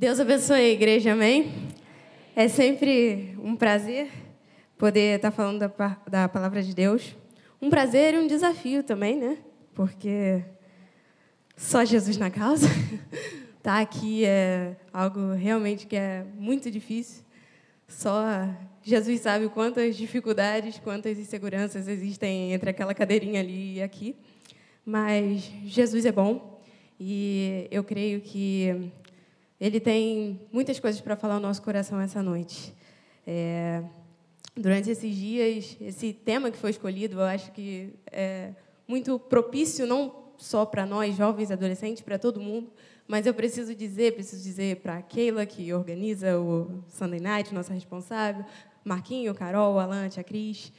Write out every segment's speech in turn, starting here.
Deus abençoe a igreja, amém? É sempre um prazer poder estar falando da, palavra de Deus. Um prazer e um desafio também, né? Porque só Jesus na causa. Tá aqui é algo realmente que é muito difícil. Só Jesus sabe quantas dificuldades, quantas inseguranças existem entre aquela cadeirinha ali e aqui. Mas Jesus é bom e eu creio que ele tem muitas coisas para falar ao nosso coração essa noite. É, durante esses dias, esse tema que foi escolhido, eu acho que é muito propício, não só para nós, jovens, adolescentes, para todo mundo, mas eu preciso dizer, preciso dizer para a Keila, que organiza o Sunday Night, nossa responsável, Marquinho, Carol, Alan, a Cris,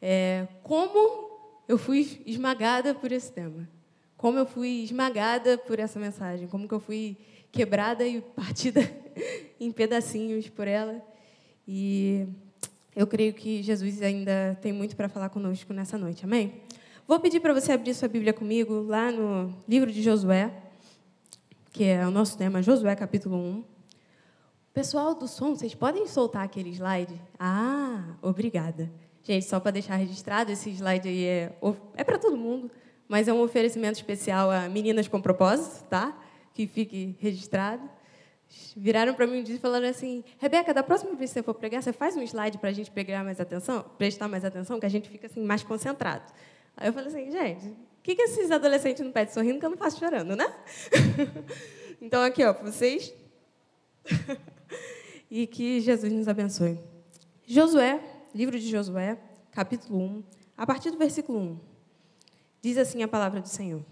é, como eu fui esmagada por esse tema. Como eu fui esmagada por essa mensagem, como que eu fui quebrada e partida em pedacinhos por ela. E eu creio que Jesus ainda tem muito para falar conosco nessa noite. Amém? Vou pedir para você abrir sua Bíblia comigo lá no livro de Josué, que é o nosso tema, Josué capítulo 1. Pessoal do som, vocês podem soltar aquele slide? Ah, obrigada. Gente, só para deixar registrado, esse slide aí é, é para todo mundo, mas é um oferecimento especial a meninas com propósito, tá? Que fique registrado, viraram para mim um dia e falaram assim: Rebeca, da próxima vez que você for pregar, você faz um slide para a gente pegar mais atenção, prestar mais atenção, que a gente fica assim mais concentrado. Aí eu falei assim, gente, o que, que esses adolescentes não pedem sorrindo que eu não faço chorando, né? então, aqui, ó, para vocês. e que Jesus nos abençoe. Josué, livro de Josué, capítulo 1, a partir do versículo 1. Diz assim a palavra do Senhor.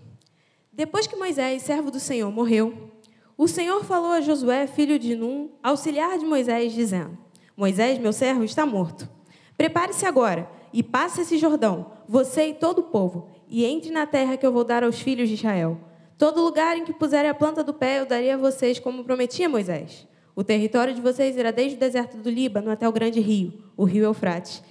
Depois que Moisés, servo do Senhor, morreu, o Senhor falou a Josué, filho de Num, auxiliar de Moisés, dizendo: Moisés, meu servo, está morto. Prepare-se agora e passe esse Jordão, você e todo o povo, e entre na terra que eu vou dar aos filhos de Israel. Todo lugar em que puserem a planta do pé, eu darei a vocês, como prometia Moisés. O território de vocês irá desde o deserto do Líbano até o grande rio, o rio Eufrates,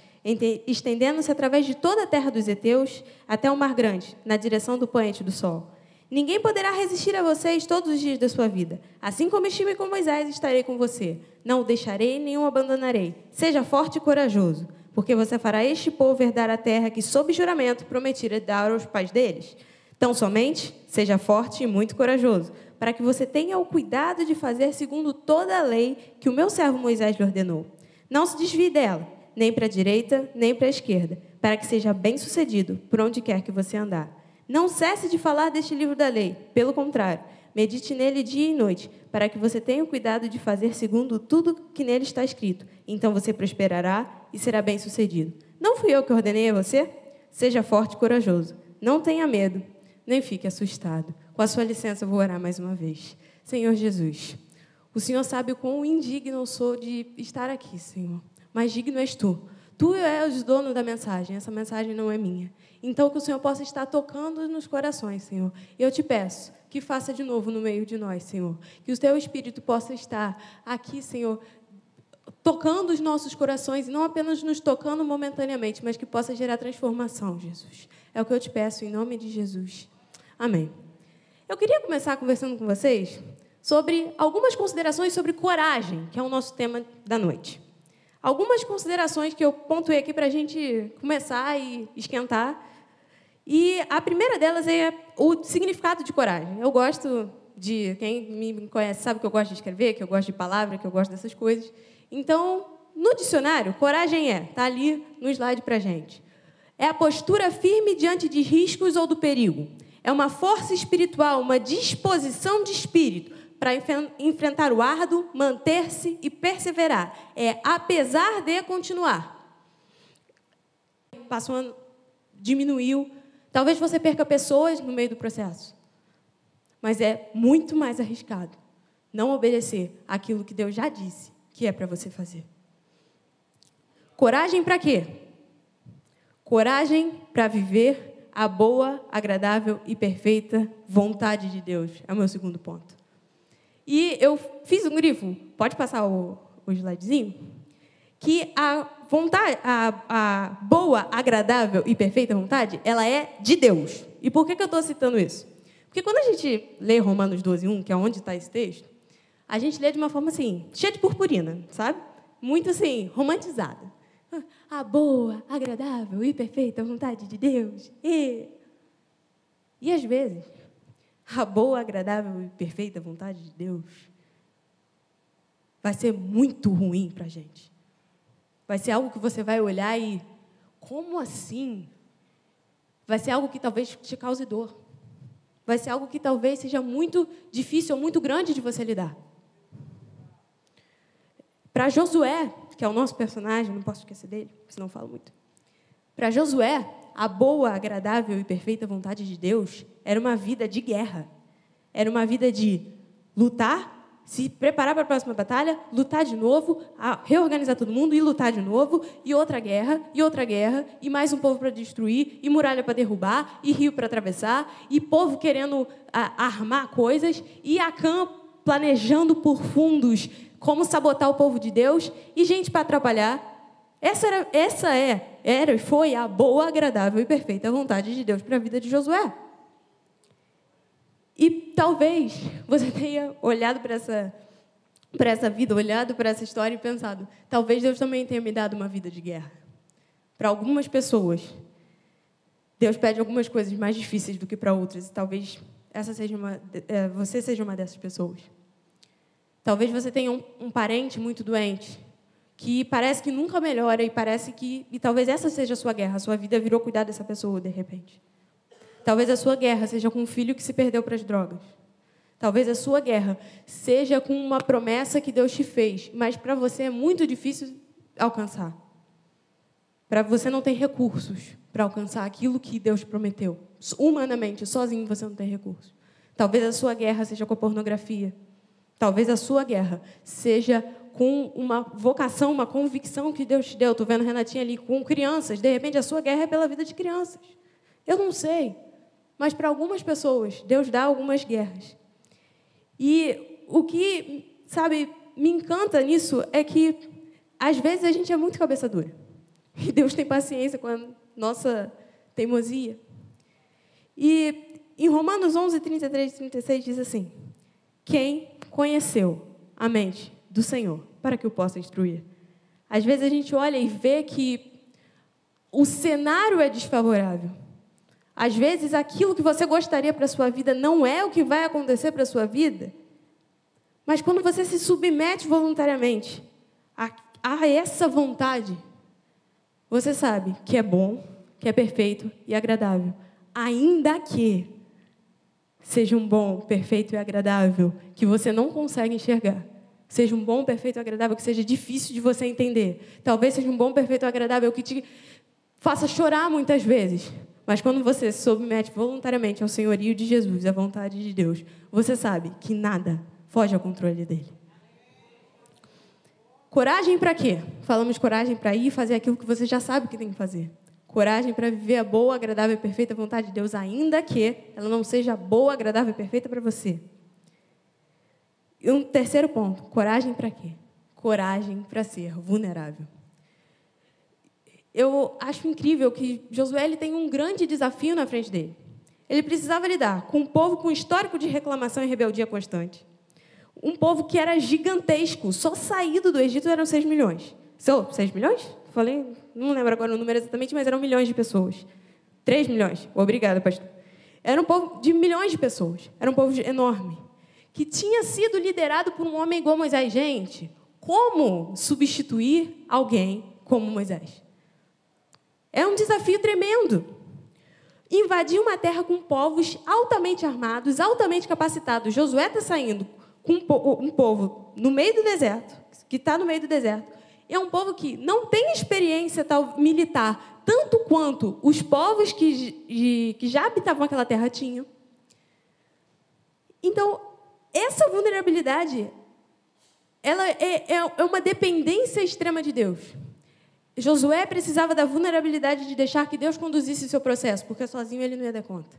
estendendo-se através de toda a terra dos heteus até o mar grande, na direção do poente do sol. Ninguém poderá resistir a vocês todos os dias da sua vida. Assim como estive com Moisés, estarei com você. Não o deixarei nem o abandonarei. Seja forte e corajoso, porque você fará este povo herdar a terra que, sob juramento, prometira dar aos pais deles. Tão somente, seja forte e muito corajoso, para que você tenha o cuidado de fazer segundo toda a lei que o meu servo Moisés lhe ordenou. Não se desvie dela, nem para a direita, nem para a esquerda, para que seja bem-sucedido por onde quer que você andar. Não cesse de falar deste livro da lei, pelo contrário, medite nele dia e noite, para que você tenha o cuidado de fazer segundo tudo que nele está escrito. Então você prosperará e será bem-sucedido. Não fui eu que ordenei a você? Seja forte e corajoso. Não tenha medo, nem fique assustado. Com a sua licença, eu vou orar mais uma vez. Senhor Jesus, o Senhor sabe o quão indigno eu sou de estar aqui, Senhor. Mas digno és tu. Tu és dono da mensagem, essa mensagem não é minha. Então, que o Senhor possa estar tocando nos corações, Senhor. E eu te peço que faça de novo no meio de nós, Senhor. Que o teu Espírito possa estar aqui, Senhor, tocando os nossos corações, e não apenas nos tocando momentaneamente, mas que possa gerar transformação, Jesus. É o que eu te peço em nome de Jesus. Amém. Eu queria começar conversando com vocês sobre algumas considerações sobre coragem, que é o nosso tema da noite. Algumas considerações que eu pontuei aqui para a gente começar e esquentar. E a primeira delas é o significado de coragem. Eu gosto de. Quem me conhece sabe que eu gosto de escrever, que eu gosto de palavra, que eu gosto dessas coisas. Então, no dicionário, coragem é, está ali no slide para a gente. É a postura firme diante de riscos ou do perigo. É uma força espiritual, uma disposição de espírito para enfrentar o árduo, manter-se e perseverar. É apesar de continuar. Passou um ano, diminuiu. Talvez você perca pessoas no meio do processo. Mas é muito mais arriscado não obedecer aquilo que Deus já disse que é para você fazer. Coragem para quê? Coragem para viver a boa, agradável e perfeita vontade de Deus. É o meu segundo ponto. E eu fiz um grifo, pode passar o, o slidezinho? Que a vontade, a, a boa, agradável e perfeita vontade, ela é de Deus. E por que, que eu estou citando isso? Porque quando a gente lê Romanos 12, 1, que é onde está esse texto, a gente lê de uma forma assim, cheia de purpurina, sabe? Muito assim, romantizada. A boa, agradável e perfeita vontade de Deus. E, e às vezes, a boa, agradável e perfeita vontade de Deus vai ser muito ruim para a gente. Vai ser algo que você vai olhar e, como assim? Vai ser algo que talvez te cause dor. Vai ser algo que talvez seja muito difícil ou muito grande de você lidar. Para Josué, que é o nosso personagem, não posso esquecer dele, senão falo muito. Para Josué, a boa, agradável e perfeita vontade de Deus era uma vida de guerra. Era uma vida de lutar, se preparar para a próxima batalha, lutar de novo, reorganizar todo mundo e lutar de novo, e outra guerra, e outra guerra, e mais um povo para destruir, e muralha para derrubar, e rio para atravessar, e povo querendo armar coisas, e Acã planejando por fundos como sabotar o povo de Deus e gente para atrapalhar. Essa, era, essa é, era e foi a boa, agradável e perfeita vontade de Deus para a vida de Josué. E talvez você tenha olhado para essa, para essa vida, olhado para essa história e pensado: talvez Deus também tenha me dado uma vida de guerra. Para algumas pessoas, Deus pede algumas coisas mais difíceis do que para outras, e talvez essa seja uma, é, você seja uma dessas pessoas. Talvez você tenha um, um parente muito doente, que parece que nunca melhora e parece que e talvez essa seja a sua guerra, a sua vida virou cuidar dessa pessoa de repente. Talvez a sua guerra seja com um filho que se perdeu para as drogas. Talvez a sua guerra seja com uma promessa que Deus te fez, mas para você é muito difícil alcançar. Para você não tem recursos para alcançar aquilo que Deus prometeu. Humanamente, sozinho você não tem recursos. Talvez a sua guerra seja com a pornografia. Talvez a sua guerra seja com uma vocação, uma convicção que Deus te deu. Estou vendo Renatinha ali com crianças. De repente, a sua guerra é pela vida de crianças. Eu não sei. Mas para algumas pessoas, Deus dá algumas guerras. E o que, sabe, me encanta nisso é que, às vezes, a gente é muito cabeça dura. E Deus tem paciência com a nossa teimosia. E em Romanos 11, 33 e 36 diz assim: Quem conheceu a mente do Senhor para que o possa instruir. Às vezes a gente olha e vê que o cenário é desfavorável. Às vezes aquilo que você gostaria para a sua vida não é o que vai acontecer para a sua vida. Mas quando você se submete voluntariamente a, a essa vontade, você sabe que é bom, que é perfeito e agradável. Ainda que seja um bom, perfeito e agradável que você não consegue enxergar. Seja um bom, perfeito agradável que seja difícil de você entender. Talvez seja um bom, perfeito agradável que te faça chorar muitas vezes. Mas quando você se submete voluntariamente ao senhorio de Jesus, à vontade de Deus, você sabe que nada foge ao controle dele. Coragem para quê? Falamos coragem para ir fazer aquilo que você já sabe que tem que fazer. Coragem para viver a boa, agradável e perfeita vontade de Deus, ainda que ela não seja boa, agradável e perfeita para você. E um terceiro ponto: coragem para quê? Coragem para ser vulnerável. Eu acho incrível que Josué ele tem um grande desafio na frente dele. Ele precisava lidar com um povo com histórico de reclamação e rebeldia constante. Um povo que era gigantesco, só saído do Egito eram 6 milhões. 6 milhões? Falei, não lembro agora o número exatamente, mas eram milhões de pessoas. 3 milhões. Obrigada, pastor. Era um povo de milhões de pessoas. Era um povo enorme. Que tinha sido liderado por um homem igual Moisés. Gente, como substituir alguém como Moisés? É um desafio tremendo. Invadir uma terra com povos altamente armados, altamente capacitados. Josué está saindo com um povo no meio do deserto, que está no meio do deserto, é um povo que não tem experiência tal, militar, tanto quanto os povos que, que já habitavam aquela terra tinham. Então, essa vulnerabilidade ela é, é, é uma dependência extrema de Deus. Josué precisava da vulnerabilidade de deixar que Deus conduzisse o seu processo, porque sozinho ele não ia dar conta.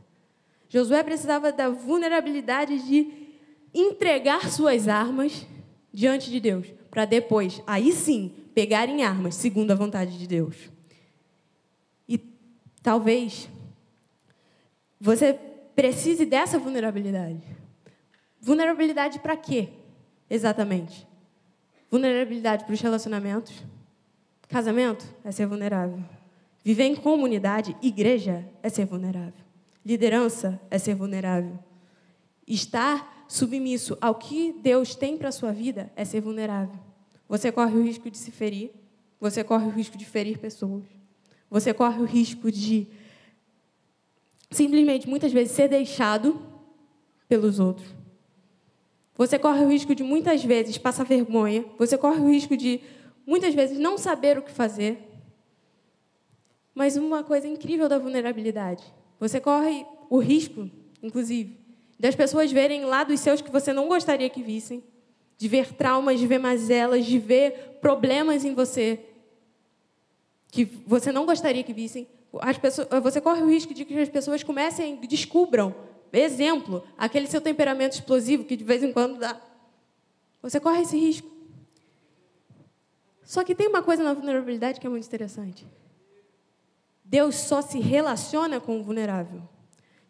Josué precisava da vulnerabilidade de entregar suas armas diante de Deus para depois, aí sim, pegarem armas, segundo a vontade de Deus. E talvez você precise dessa vulnerabilidade. Vulnerabilidade para quê? exatamente? Vulnerabilidade para os relacionamentos. Casamento é ser vulnerável. Viver em comunidade, igreja, é ser vulnerável. Liderança é ser vulnerável. Estar submisso ao que Deus tem para a sua vida é ser vulnerável. Você corre o risco de se ferir, você corre o risco de ferir pessoas, você corre o risco de simplesmente, muitas vezes, ser deixado pelos outros. Você corre o risco de, muitas vezes, passar vergonha, você corre o risco de, muitas vezes, não saber o que fazer. Mas uma coisa incrível da vulnerabilidade, você corre o risco, inclusive, das pessoas verem lados seus que você não gostaria que vissem, de ver traumas, de ver mazelas, de ver problemas em você que você não gostaria que vissem. As pessoas, você corre o risco de que as pessoas comecem, descubram, exemplo, aquele seu temperamento explosivo que de vez em quando dá. Você corre esse risco. Só que tem uma coisa na vulnerabilidade que é muito interessante. Deus só se relaciona com o vulnerável.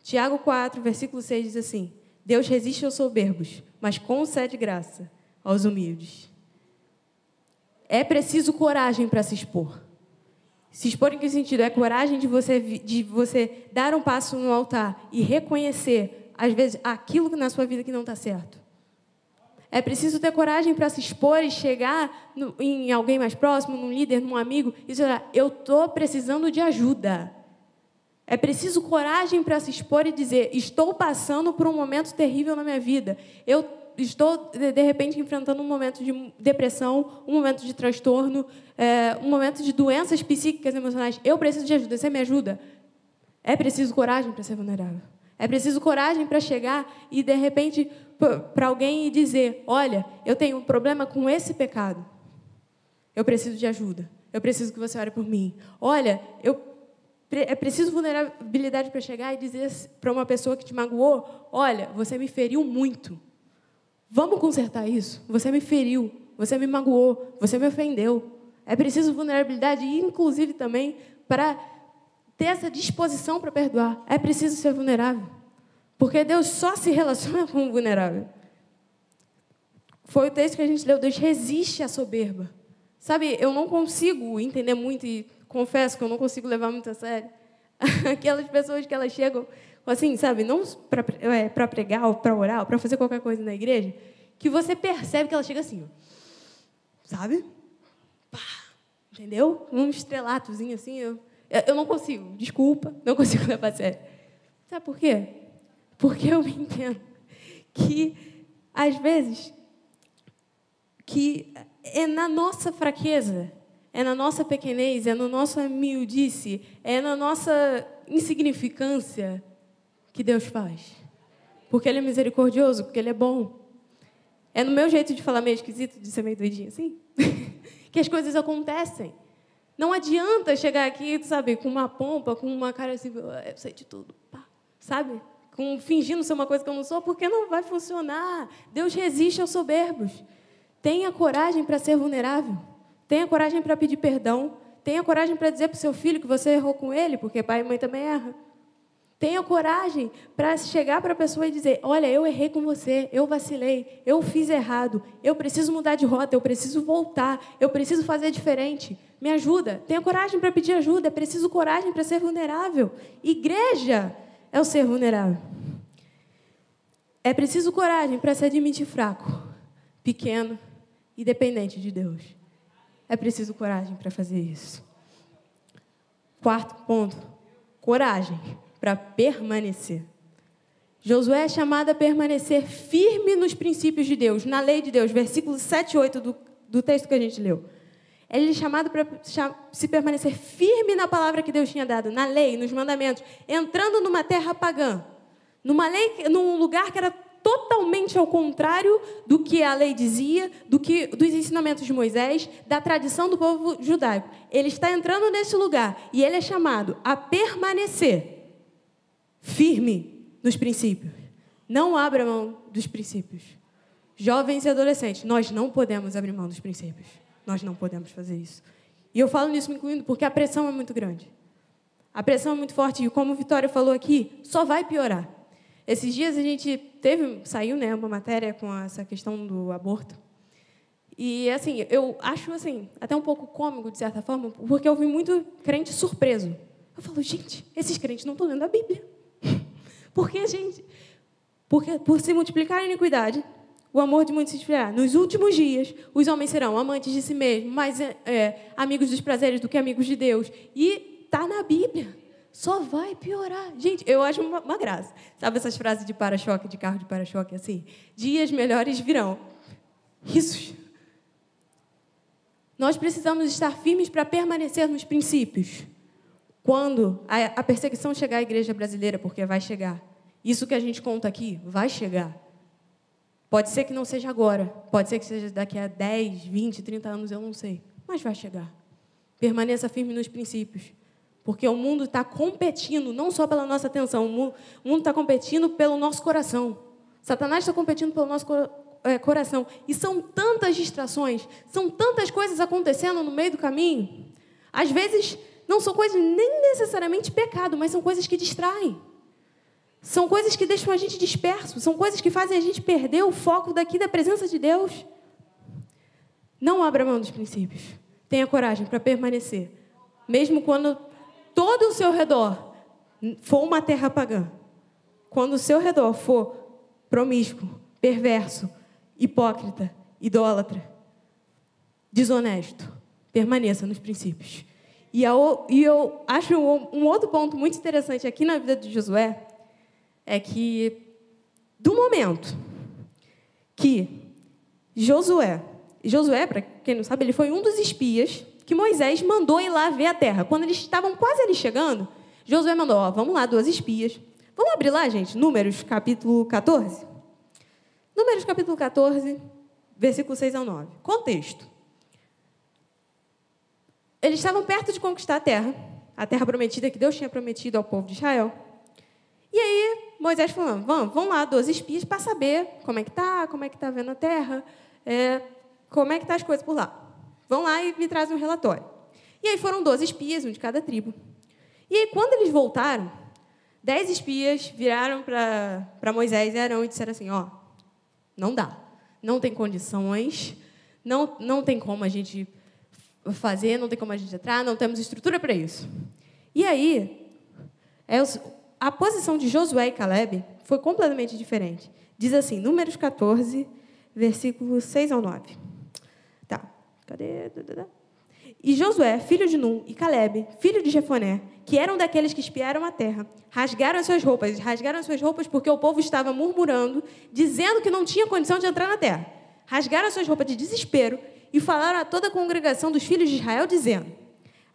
Tiago 4, versículo 6 diz assim: Deus resiste aos soberbos, mas concede graça aos humildes. É preciso coragem para se expor. Se expor em que sentido? É coragem de você, de você dar um passo no altar e reconhecer, às vezes, aquilo na sua vida que não está certo. É preciso ter coragem para se expor e chegar no, em alguém mais próximo, num líder, num amigo, e dizer: Eu estou precisando de ajuda. É preciso coragem para se expor e dizer: Estou passando por um momento terrível na minha vida. Eu estou, de repente, enfrentando um momento de depressão, um momento de transtorno, é, um momento de doenças psíquicas emocionais. Eu preciso de ajuda. Você me ajuda? É preciso coragem para ser vulnerável. É preciso coragem para chegar e, de repente, para alguém e dizer: Olha, eu tenho um problema com esse pecado. Eu preciso de ajuda. Eu preciso que você ore por mim. Olha, eu é preciso vulnerabilidade para chegar e dizer para uma pessoa que te magoou: Olha, você me feriu muito. Vamos consertar isso? Você me feriu, você me magoou, você me ofendeu. É preciso vulnerabilidade, inclusive também para ter essa disposição para perdoar. É preciso ser vulnerável. Porque Deus só se relaciona com o vulnerável. Foi o texto que a gente leu. Deus resiste à soberba. Sabe, eu não consigo entender muito e confesso que eu não consigo levar muito a sério aquelas pessoas que elas chegam assim, sabe, não para é, pregar ou para orar ou para fazer qualquer coisa na igreja, que você percebe que ela chega assim, ó, sabe? Pá, entendeu? Um estrelatozinho assim, eu, eu não consigo, desculpa, não consigo levar a sério. Sabe por quê? Porque eu entendo que, às vezes, que é na nossa fraqueza, é na nossa pequenez, é na nossa humildice, é na nossa insignificância que Deus faz. Porque Ele é misericordioso, porque Ele é bom. É no meu jeito de falar meio esquisito, de ser meio doidinho assim, que as coisas acontecem. Não adianta chegar aqui, sabe, com uma pompa, com uma cara assim, eu sei de tudo, pá, sabe? com, fingindo ser uma coisa que eu não sou, porque não vai funcionar. Deus resiste aos soberbos. Tenha coragem para ser vulnerável. Tenha coragem para pedir perdão. Tenha coragem para dizer para o seu filho que você errou com ele, porque pai e mãe também erram. Tenha coragem para chegar para a pessoa e dizer: Olha, eu errei com você, eu vacilei, eu fiz errado, eu preciso mudar de rota, eu preciso voltar, eu preciso fazer diferente. Me ajuda. Tenha coragem para pedir ajuda, é preciso coragem para ser vulnerável. Igreja, é o ser vulnerável. É preciso coragem para se admitir fraco, pequeno e dependente de Deus. É preciso coragem para fazer isso. Quarto ponto: coragem para permanecer. Josué é chamado a permanecer firme nos princípios de Deus, na lei de Deus, versículos 7 e 8 do, do texto que a gente leu. Ele é chamado para se permanecer firme na palavra que Deus tinha dado, na lei, nos mandamentos, entrando numa terra pagã, numa lei, num lugar que era totalmente ao contrário do que a lei dizia, do que dos ensinamentos de Moisés, da tradição do povo judaico. Ele está entrando nesse lugar e ele é chamado a permanecer firme nos princípios. Não abra mão dos princípios. Jovens e adolescentes, nós não podemos abrir mão dos princípios. Nós não podemos fazer isso. E eu falo nisso me incluindo porque a pressão é muito grande. A pressão é muito forte e, como Vitória falou aqui, só vai piorar. Esses dias a gente teve, saiu né, uma matéria com essa questão do aborto. E assim, eu acho assim, até um pouco cômico de certa forma, porque eu vi muito crente surpreso. Eu falo, gente, esses crentes não estão lendo a Bíblia. Porque, gente, porque por se multiplicar a iniquidade, o amor de muitos se esfriará. Nos últimos dias, os homens serão amantes de si mesmos, mais é, amigos dos prazeres do que amigos de Deus. E está na Bíblia. Só vai piorar. Gente, eu acho uma, uma graça. Sabe essas frases de para-choque, de carro de para-choque, assim? Dias melhores virão. Isso. Nós precisamos estar firmes para permanecer nos princípios. Quando a, a perseguição chegar à igreja brasileira, porque vai chegar. Isso que a gente conta aqui vai chegar. Pode ser que não seja agora, pode ser que seja daqui a 10, 20, 30 anos, eu não sei, mas vai chegar. Permaneça firme nos princípios. Porque o mundo está competindo, não só pela nossa atenção, o mundo está competindo pelo nosso coração. Satanás está competindo pelo nosso é, coração. E são tantas distrações, são tantas coisas acontecendo no meio do caminho. Às vezes, não são coisas nem necessariamente pecado, mas são coisas que distraem. São coisas que deixam a gente disperso, são coisas que fazem a gente perder o foco daqui da presença de Deus. Não abra mão dos princípios. Tenha coragem para permanecer. Mesmo quando todo o seu redor for uma terra pagã, quando o seu redor for promíscuo, perverso, hipócrita, idólatra, desonesto, permaneça nos princípios. E eu, acho um outro ponto muito interessante aqui na vida de Josué é que, do momento que Josué, Josué, para quem não sabe, ele foi um dos espias que Moisés mandou ir lá ver a terra. Quando eles estavam quase ali chegando, Josué mandou: ó, vamos lá, duas espias. Vamos abrir lá, gente, Números capítulo 14. Números capítulo 14, versículo 6 ao 9. Contexto. Eles estavam perto de conquistar a terra, a terra prometida que Deus tinha prometido ao povo de Israel. E aí, Moisés falou: vamos, vamos lá, 12 espias, para saber como é que está, como é que está vendo a terra, é, como é que tá as coisas por lá. Vão lá e me trazem um relatório. E aí foram 12 espias, um de cada tribo. E aí, quando eles voltaram, dez espias viraram para Moisés e Arão e disseram assim: Ó, não dá, não tem condições, não, não tem como a gente fazer, não tem como a gente entrar, não temos estrutura para isso. E aí, é, a posição de Josué e Caleb foi completamente diferente. Diz assim, Números 14, versículos 6 ao 9. Cadê? E Josué, filho de Num, e Caleb, filho de Jefoné, que eram daqueles que espiaram a terra, rasgaram as suas roupas, rasgaram as suas roupas porque o povo estava murmurando, dizendo que não tinha condição de entrar na terra. Rasgaram as suas roupas de desespero e falaram a toda a congregação dos filhos de Israel, dizendo: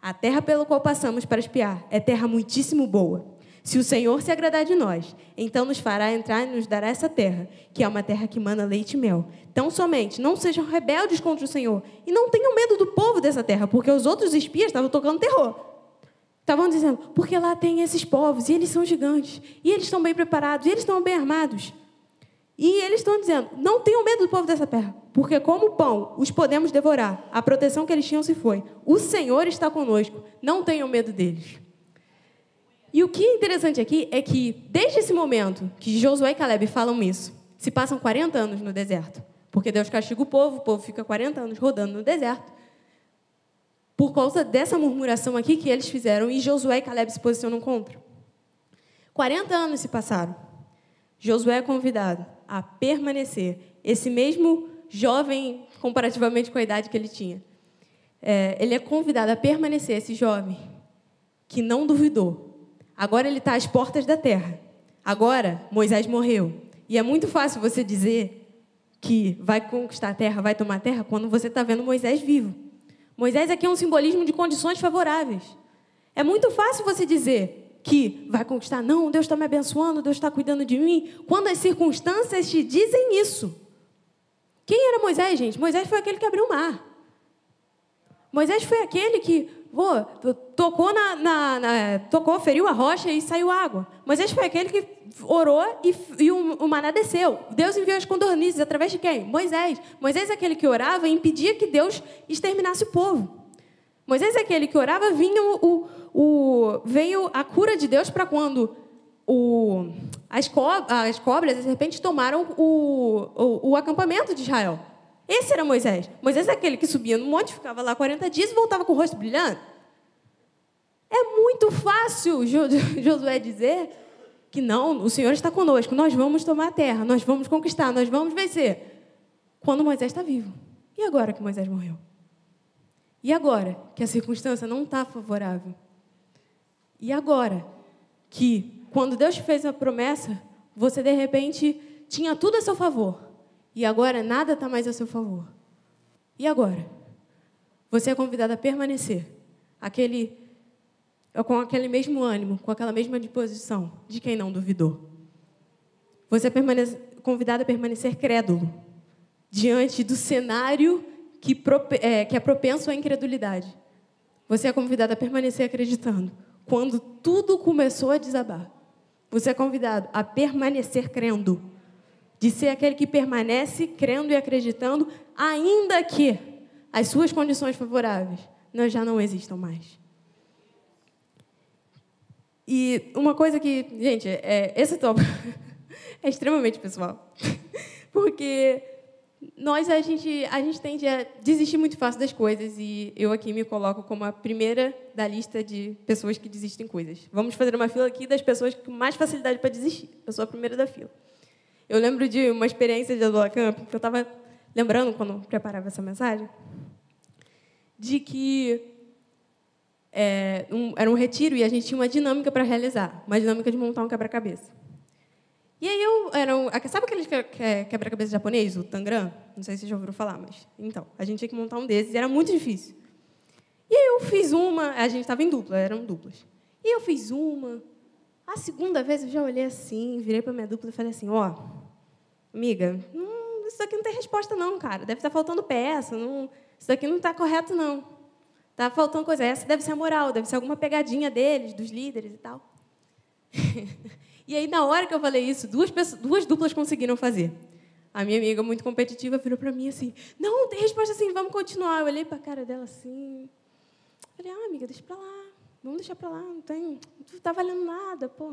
A terra pela qual passamos para espiar é terra muitíssimo boa. Se o Senhor se agradar de nós, então nos fará entrar e nos dará essa terra, que é uma terra que manda leite e mel. Tão somente não sejam rebeldes contra o Senhor e não tenham medo do povo dessa terra, porque os outros espias estavam tocando terror. Estavam dizendo, porque lá tem esses povos, e eles são gigantes, e eles estão bem preparados, e eles estão bem armados. E eles estão dizendo, não tenham medo do povo dessa terra, porque como pão os podemos devorar, a proteção que eles tinham se foi. O Senhor está conosco, não tenham medo deles. E o que é interessante aqui é que, desde esse momento que Josué e Caleb falam isso, se passam 40 anos no deserto. Porque Deus castiga o povo, o povo fica 40 anos rodando no deserto. Por causa dessa murmuração aqui que eles fizeram e Josué e Caleb se posicionam contra. 40 anos se passaram. Josué é convidado a permanecer. Esse mesmo jovem, comparativamente com a idade que ele tinha, é, ele é convidado a permanecer, esse jovem que não duvidou, Agora ele está às portas da terra. Agora Moisés morreu. E é muito fácil você dizer que vai conquistar a terra, vai tomar a terra, quando você está vendo Moisés vivo. Moisés aqui é um simbolismo de condições favoráveis. É muito fácil você dizer que vai conquistar, não, Deus está me abençoando, Deus está cuidando de mim, quando as circunstâncias te dizem isso. Quem era Moisés, gente? Moisés foi aquele que abriu o mar. Moisés foi aquele que Vô, tocou, na, na, na, tocou, feriu a rocha e saiu água. Moisés foi aquele que orou e, e o, o, maná desceu. Deus enviou as condornizes através de quem? Moisés. Moisés é aquele que orava e impedia que Deus exterminasse o povo. Moisés é aquele que orava, vinha o, o, veio a cura de Deus para quando o, as, co as cobras, de repente, tomaram o acampamento de Israel. Esse era Moisés. Moisés é aquele que subia no monte, ficava lá 40 dias e voltava com o rosto brilhando. É muito fácil Josué dizer que não, o Senhor está conosco, nós vamos tomar a terra, nós vamos conquistar, nós vamos vencer. Quando Moisés está vivo. E agora que Moisés morreu? E agora que a circunstância não está favorável? E agora que, quando Deus te fez uma promessa, você de repente tinha tudo a seu favor e agora nada está mais a seu favor? E agora? Você é convidado a permanecer aquele, com aquele mesmo ânimo, com aquela mesma disposição de quem não duvidou. Você é convidado a permanecer crédulo diante do cenário que, é, que é propenso à incredulidade. Você é convidado a permanecer acreditando. Quando tudo começou a desabar, você é convidado a permanecer crendo. De ser aquele que permanece crendo e acreditando, ainda que as suas condições favoráveis não, já não existam mais. E uma coisa que, gente, é, esse tópico é extremamente pessoal. Porque nós a gente a gente tende a desistir muito fácil das coisas e eu aqui me coloco como a primeira da lista de pessoas que desistem coisas. Vamos fazer uma fila aqui das pessoas com mais facilidade para desistir. Eu sou a primeira da fila. Eu lembro de uma experiência de Adula Camp que eu estava lembrando quando preparava essa mensagem, de que é, um, era um retiro e a gente tinha uma dinâmica para realizar, uma dinâmica de montar um quebra-cabeça. E aí eu era um, sabe aquele quebra-cabeça japonês, o Tangram? Não sei se vocês já ouviram falar, mas então a gente tinha que montar um desses e era muito difícil. E aí eu fiz uma, a gente estava em dupla, eram duplas. E eu fiz uma. A segunda vez eu já olhei assim, virei para minha dupla e falei assim, ó, oh, amiga, hum, isso aqui não tem resposta não, cara. Deve estar faltando peça, não, isso aqui não está correto não. Está faltando coisa. Essa deve ser a moral, deve ser alguma pegadinha deles, dos líderes e tal. E aí, na hora que eu falei isso, duas, pessoas, duas duplas conseguiram fazer. A minha amiga, muito competitiva, virou para mim assim: Não, tem resposta assim, vamos continuar. Eu olhei para a cara dela assim. Falei: Ah, amiga, deixa para lá. Vamos deixar para lá, não tem. Não está valendo nada, pô.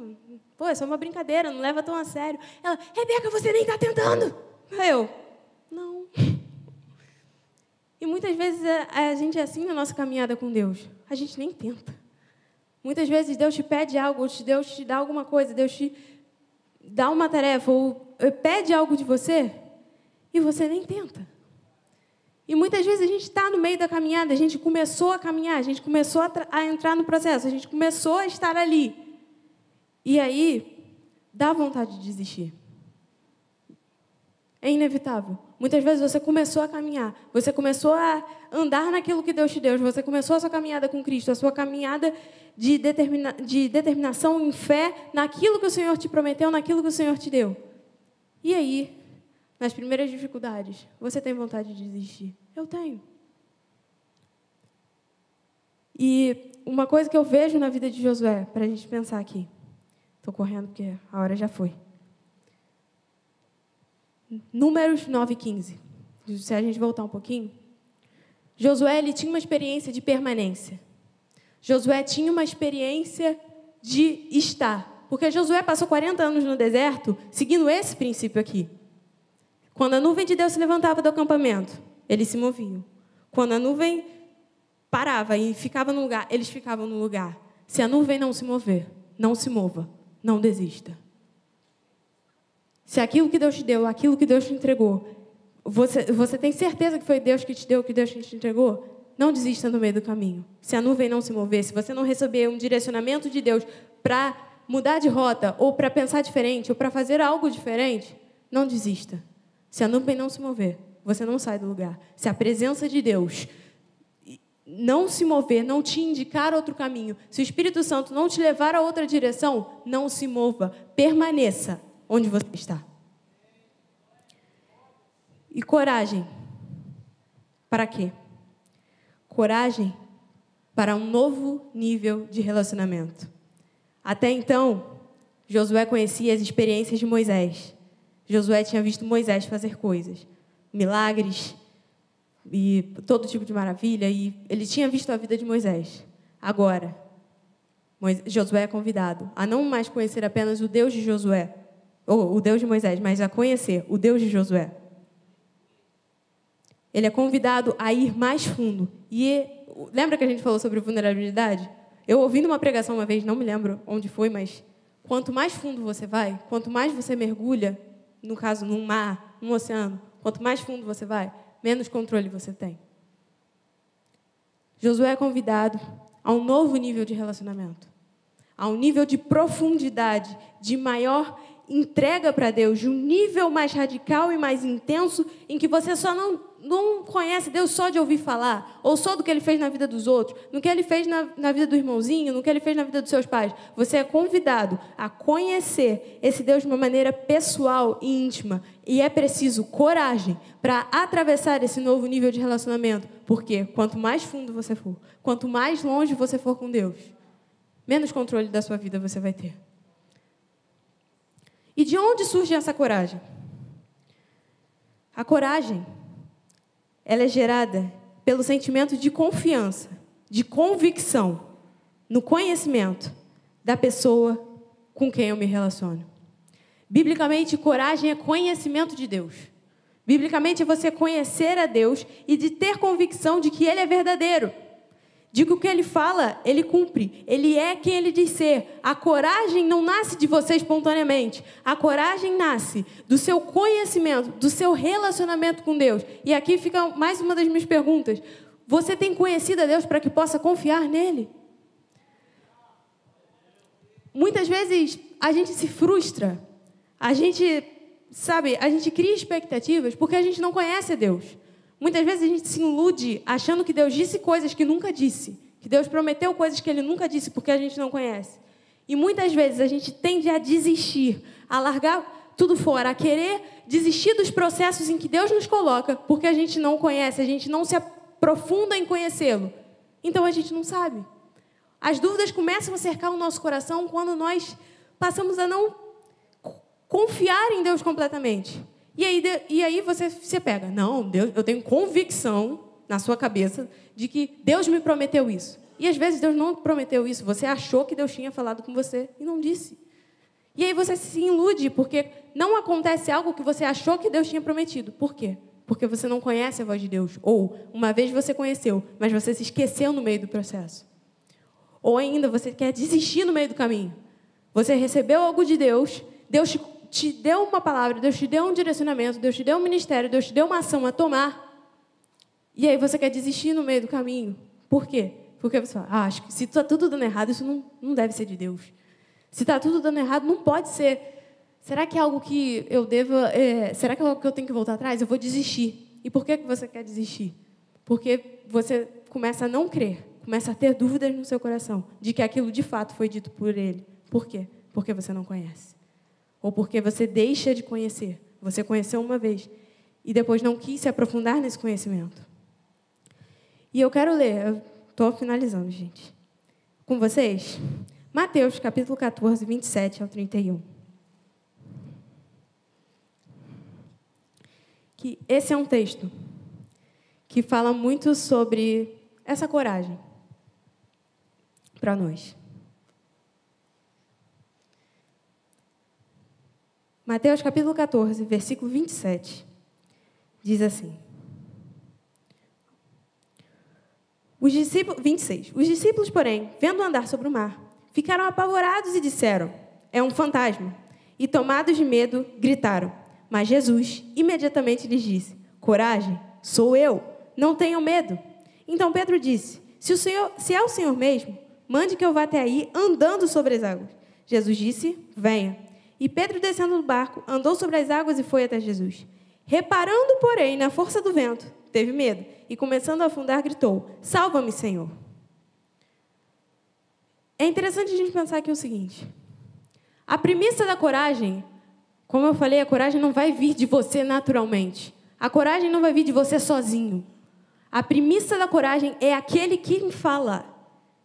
Pô, é só uma brincadeira, não leva tão a sério. Ela: Rebeca, você nem está tentando. Eu: Não. E muitas vezes a, a gente é assim na nossa caminhada com Deus. A gente nem tenta. Muitas vezes Deus te pede algo, Deus te dá alguma coisa, Deus te dá uma tarefa ou eh, pede algo de você e você nem tenta. E muitas vezes a gente está no meio da caminhada, a gente começou a caminhar, a gente começou a, a entrar no processo, a gente começou a estar ali. E aí, dá vontade de desistir. É inevitável. Muitas vezes você começou a caminhar, você começou a andar naquilo que Deus te deu, você começou a sua caminhada com Cristo, a sua caminhada de, determina, de determinação em fé naquilo que o Senhor te prometeu, naquilo que o Senhor te deu. E aí, nas primeiras dificuldades, você tem vontade de desistir? Eu tenho. E uma coisa que eu vejo na vida de Josué, para a gente pensar aqui. Estou correndo porque a hora já foi. Números 9 e 15. Se a gente voltar um pouquinho. Josué ele tinha uma experiência de permanência. Josué tinha uma experiência de estar. Porque Josué passou 40 anos no deserto seguindo esse princípio aqui. Quando a nuvem de Deus se levantava do acampamento, eles se moviam. Quando a nuvem parava e ficava no lugar, eles ficavam no lugar. Se a nuvem não se mover, não se mova, não desista. Se aquilo que Deus te deu, aquilo que Deus te entregou, você, você tem certeza que foi Deus que te deu, que Deus te entregou? Não desista no meio do caminho. Se a nuvem não se mover, se você não receber um direcionamento de Deus para mudar de rota, ou para pensar diferente, ou para fazer algo diferente, não desista. Se a nuvem não se mover, você não sai do lugar. Se a presença de Deus não se mover, não te indicar outro caminho, se o Espírito Santo não te levar a outra direção, não se mova, permaneça onde você está. E coragem. Para quê? coragem para um novo nível de relacionamento. Até então, Josué conhecia as experiências de Moisés. Josué tinha visto Moisés fazer coisas, milagres e todo tipo de maravilha, e ele tinha visto a vida de Moisés. Agora, Josué é convidado a não mais conhecer apenas o Deus de Josué, ou o Deus de Moisés, mas a conhecer o Deus de Josué. Ele é convidado a ir mais fundo. E lembra que a gente falou sobre vulnerabilidade? Eu ouvindo uma pregação uma vez, não me lembro onde foi, mas quanto mais fundo você vai, quanto mais você mergulha, no caso, num mar, num oceano, quanto mais fundo você vai, menos controle você tem. Josué é convidado a um novo nível de relacionamento, a um nível de profundidade, de maior entrega para Deus, de um nível mais radical e mais intenso, em que você só não, não conhece Deus só de ouvir falar, ou só do que ele fez na vida dos outros, no que ele fez na, na vida do irmãozinho, no que ele fez na vida dos seus pais. Você é convidado a conhecer esse Deus de uma maneira pessoal e íntima. E é preciso coragem para atravessar esse novo nível de relacionamento. Porque quanto mais fundo você for, quanto mais longe você for com Deus, menos controle da sua vida você vai ter. E de onde surge essa coragem? A coragem, ela é gerada pelo sentimento de confiança, de convicção no conhecimento da pessoa com quem eu me relaciono. Biblicamente, coragem é conhecimento de Deus. Biblicamente, é você conhecer a Deus e de ter convicção de que Ele é verdadeiro. De que o que ele fala, ele cumpre. Ele é quem ele diz ser. A coragem não nasce de você espontaneamente. A coragem nasce do seu conhecimento, do seu relacionamento com Deus. E aqui fica mais uma das minhas perguntas. Você tem conhecido a Deus para que possa confiar nele? Muitas vezes a gente se frustra. A gente, sabe, a gente cria expectativas porque a gente não conhece a Deus. Muitas vezes a gente se ilude achando que Deus disse coisas que nunca disse, que Deus prometeu coisas que ele nunca disse porque a gente não conhece. E muitas vezes a gente tende a desistir, a largar tudo fora, a querer desistir dos processos em que Deus nos coloca porque a gente não conhece, a gente não se aprofunda em conhecê-lo. Então a gente não sabe. As dúvidas começam a cercar o nosso coração quando nós passamos a não confiar em Deus completamente. E aí, e aí você se pega, não, Deus, eu tenho convicção na sua cabeça de que Deus me prometeu isso. E às vezes Deus não prometeu isso, você achou que Deus tinha falado com você e não disse. E aí você se ilude, porque não acontece algo que você achou que Deus tinha prometido. Por quê? Porque você não conhece a voz de Deus. Ou, uma vez você conheceu, mas você se esqueceu no meio do processo. Ou ainda, você quer desistir no meio do caminho. Você recebeu algo de Deus, Deus te te deu uma palavra, Deus te deu um direcionamento, Deus te deu um ministério, Deus te deu uma ação a tomar, e aí você quer desistir no meio do caminho. Por quê? Porque você fala, ah, acho que se está tudo dando errado, isso não, não deve ser de Deus. Se está tudo dando errado, não pode ser. Será que é algo que eu deva. É, será que é algo que eu tenho que voltar atrás? Eu vou desistir. E por que você quer desistir? Porque você começa a não crer, começa a ter dúvidas no seu coração de que aquilo de fato foi dito por ele. Por quê? Porque você não conhece ou porque você deixa de conhecer. Você conheceu uma vez e depois não quis se aprofundar nesse conhecimento. E eu quero ler, estou finalizando, gente, com vocês, Mateus capítulo 14, 27 ao 31. Que esse é um texto que fala muito sobre essa coragem para nós. Mateus capítulo 14, versículo 27, diz assim. Os discípulos, 26. Os discípulos, porém, vendo andar sobre o mar, ficaram apavorados e disseram: É um fantasma. E tomados de medo, gritaram. Mas Jesus imediatamente lhes disse: Coragem, sou eu, não tenham medo. Então Pedro disse: Se, o senhor, se é o Senhor mesmo, mande que eu vá até aí andando sobre as águas. Jesus disse: Venha. E Pedro, descendo do barco, andou sobre as águas e foi até Jesus. Reparando, porém, na força do vento, teve medo e, começando a afundar, gritou: Salva-me, Senhor. É interessante a gente pensar aqui o seguinte: a premissa da coragem, como eu falei, a coragem não vai vir de você naturalmente. A coragem não vai vir de você sozinho. A premissa da coragem é aquele quem fala,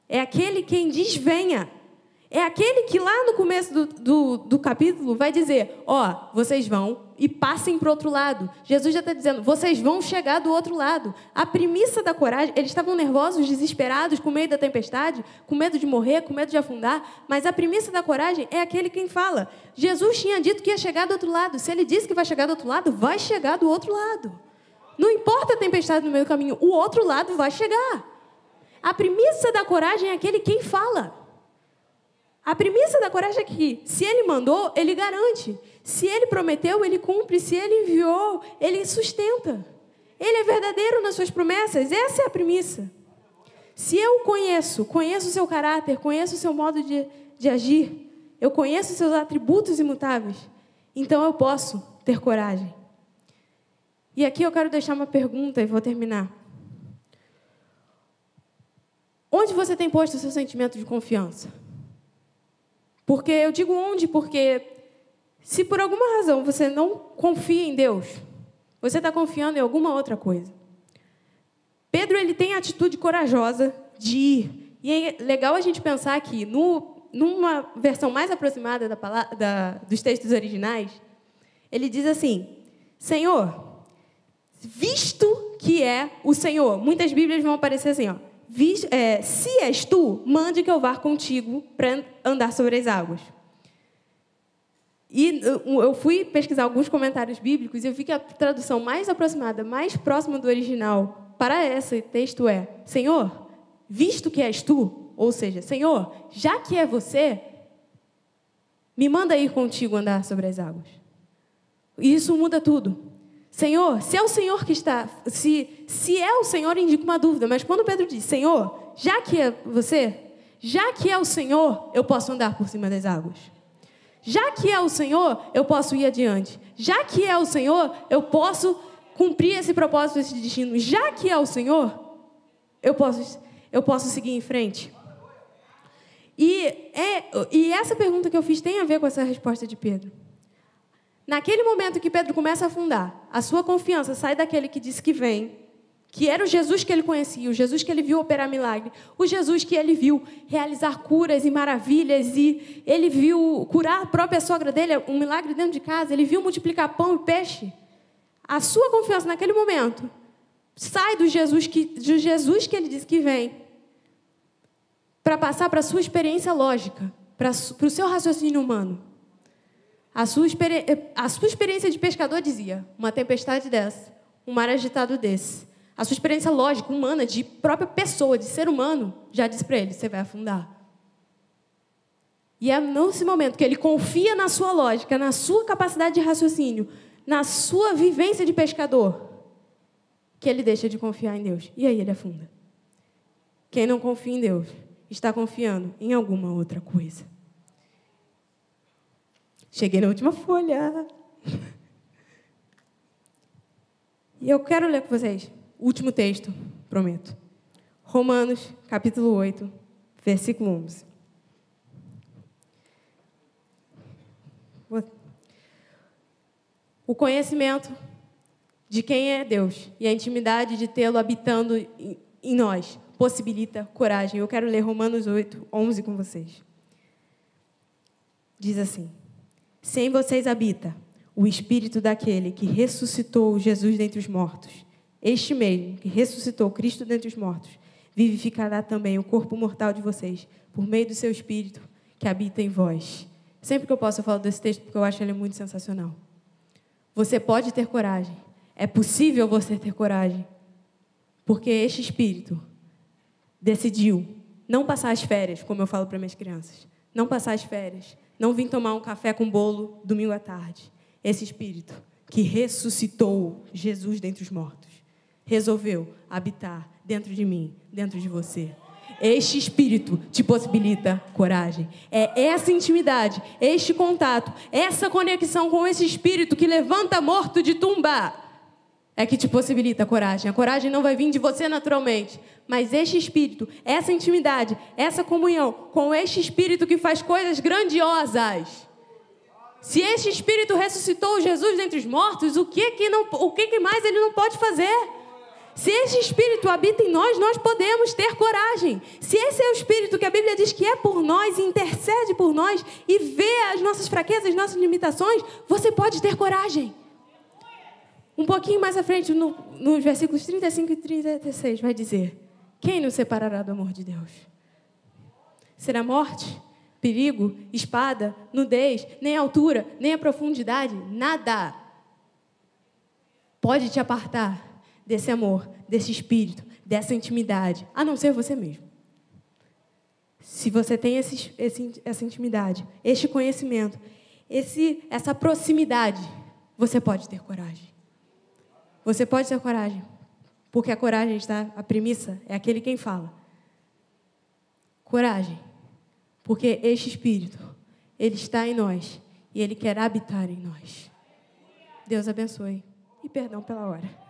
é aquele quem diz venha. É aquele que lá no começo do, do, do capítulo vai dizer: Ó, oh, vocês vão e passem para o outro lado. Jesus já está dizendo: vocês vão chegar do outro lado. A premissa da coragem, eles estavam nervosos, desesperados, com medo da tempestade, com medo de morrer, com medo de afundar, mas a premissa da coragem é aquele quem fala. Jesus tinha dito que ia chegar do outro lado. Se ele disse que vai chegar do outro lado, vai chegar do outro lado. Não importa a tempestade no meio do caminho, o outro lado vai chegar. A premissa da coragem é aquele quem fala. A premissa da coragem é que, se ele mandou, ele garante. Se ele prometeu, ele cumpre. Se ele enviou, ele sustenta. Ele é verdadeiro nas suas promessas. Essa é a premissa. Se eu conheço, conheço o seu caráter, conheço o seu modo de, de agir, eu conheço os seus atributos imutáveis, então eu posso ter coragem. E aqui eu quero deixar uma pergunta e vou terminar. Onde você tem posto o seu sentimento de confiança? Porque eu digo onde, porque se por alguma razão você não confia em Deus, você está confiando em alguma outra coisa. Pedro ele tem a atitude corajosa de ir. E é legal a gente pensar que, no, numa versão mais aproximada da, da, dos textos originais, ele diz assim: Senhor, visto que é o Senhor. Muitas Bíblias vão aparecer assim, ó é, se és tu, mande que eu vá contigo para andar sobre as águas. E eu fui pesquisar alguns comentários bíblicos e eu vi que a tradução mais aproximada, mais próxima do original para esse texto é: Senhor, visto que és tu, ou seja, Senhor, já que é você, me manda ir contigo andar sobre as águas. E isso muda tudo. Senhor, se é o Senhor que está, se, se é o Senhor, indica uma dúvida, mas quando Pedro diz, Senhor, já que é você, já que é o Senhor, eu posso andar por cima das águas. Já que é o Senhor, eu posso ir adiante. Já que é o Senhor, eu posso cumprir esse propósito, esse destino. Já que é o Senhor, eu posso, eu posso seguir em frente. E, é, e essa pergunta que eu fiz tem a ver com essa resposta de Pedro. Naquele momento que Pedro começa a afundar, a sua confiança sai daquele que disse que vem, que era o Jesus que ele conhecia, o Jesus que ele viu operar milagre, o Jesus que ele viu realizar curas e maravilhas, e ele viu curar a própria sogra dele, um milagre dentro de casa, ele viu multiplicar pão e peixe. A sua confiança naquele momento sai do Jesus que, do Jesus que ele disse que vem, para passar para a sua experiência lógica, para, para o seu raciocínio humano. A sua, a sua experiência de pescador dizia: uma tempestade dessa, um mar agitado desse. A sua experiência lógica, humana, de própria pessoa, de ser humano, já disse para ele: você vai afundar. E é nesse momento que ele confia na sua lógica, na sua capacidade de raciocínio, na sua vivência de pescador, que ele deixa de confiar em Deus. E aí ele afunda. Quem não confia em Deus está confiando em alguma outra coisa. Cheguei na última folha. E eu quero ler com vocês o último texto, prometo. Romanos, capítulo 8, versículo 11. O conhecimento de quem é Deus e a intimidade de tê-lo habitando em nós possibilita coragem. Eu quero ler Romanos 8, 11 com vocês. Diz assim: se em vocês habita o espírito daquele que ressuscitou Jesus dentre os mortos, este mesmo que ressuscitou Cristo dentre os mortos, vivificará também o corpo mortal de vocês, por meio do seu espírito que habita em vós. Sempre que eu posso, eu falo desse texto porque eu acho ele muito sensacional. Você pode ter coragem. É possível você ter coragem. Porque este espírito decidiu não passar as férias, como eu falo para minhas crianças. Não passar as férias não vim tomar um café com bolo domingo à tarde. Esse Espírito que ressuscitou Jesus dentre os mortos resolveu habitar dentro de mim, dentro de você. Este espírito te possibilita coragem. É essa intimidade, este contato, essa conexão com esse espírito que levanta morto de tumba é que te possibilita coragem. A coragem não vai vir de você naturalmente, mas este espírito, essa intimidade, essa comunhão com este espírito que faz coisas grandiosas. Se este espírito ressuscitou Jesus dentre os mortos, o que que não, o que que mais ele não pode fazer? Se esse espírito habita em nós, nós podemos ter coragem. Se esse é o espírito que a Bíblia diz que é por nós, intercede por nós e vê as nossas fraquezas, as nossas limitações, você pode ter coragem. Um pouquinho mais à frente, no, nos versículos 35 e 36, vai dizer: Quem nos separará do amor de Deus? Será morte, perigo, espada, nudez, nem a altura, nem a profundidade, nada pode te apartar desse amor, desse espírito, dessa intimidade, a não ser você mesmo. Se você tem esse, esse, essa intimidade, este conhecimento, esse, essa proximidade, você pode ter coragem. Você pode ter coragem, porque a coragem está, a premissa é aquele quem fala. Coragem, porque este Espírito, ele está em nós e ele quer habitar em nós. Deus abençoe e perdão pela hora.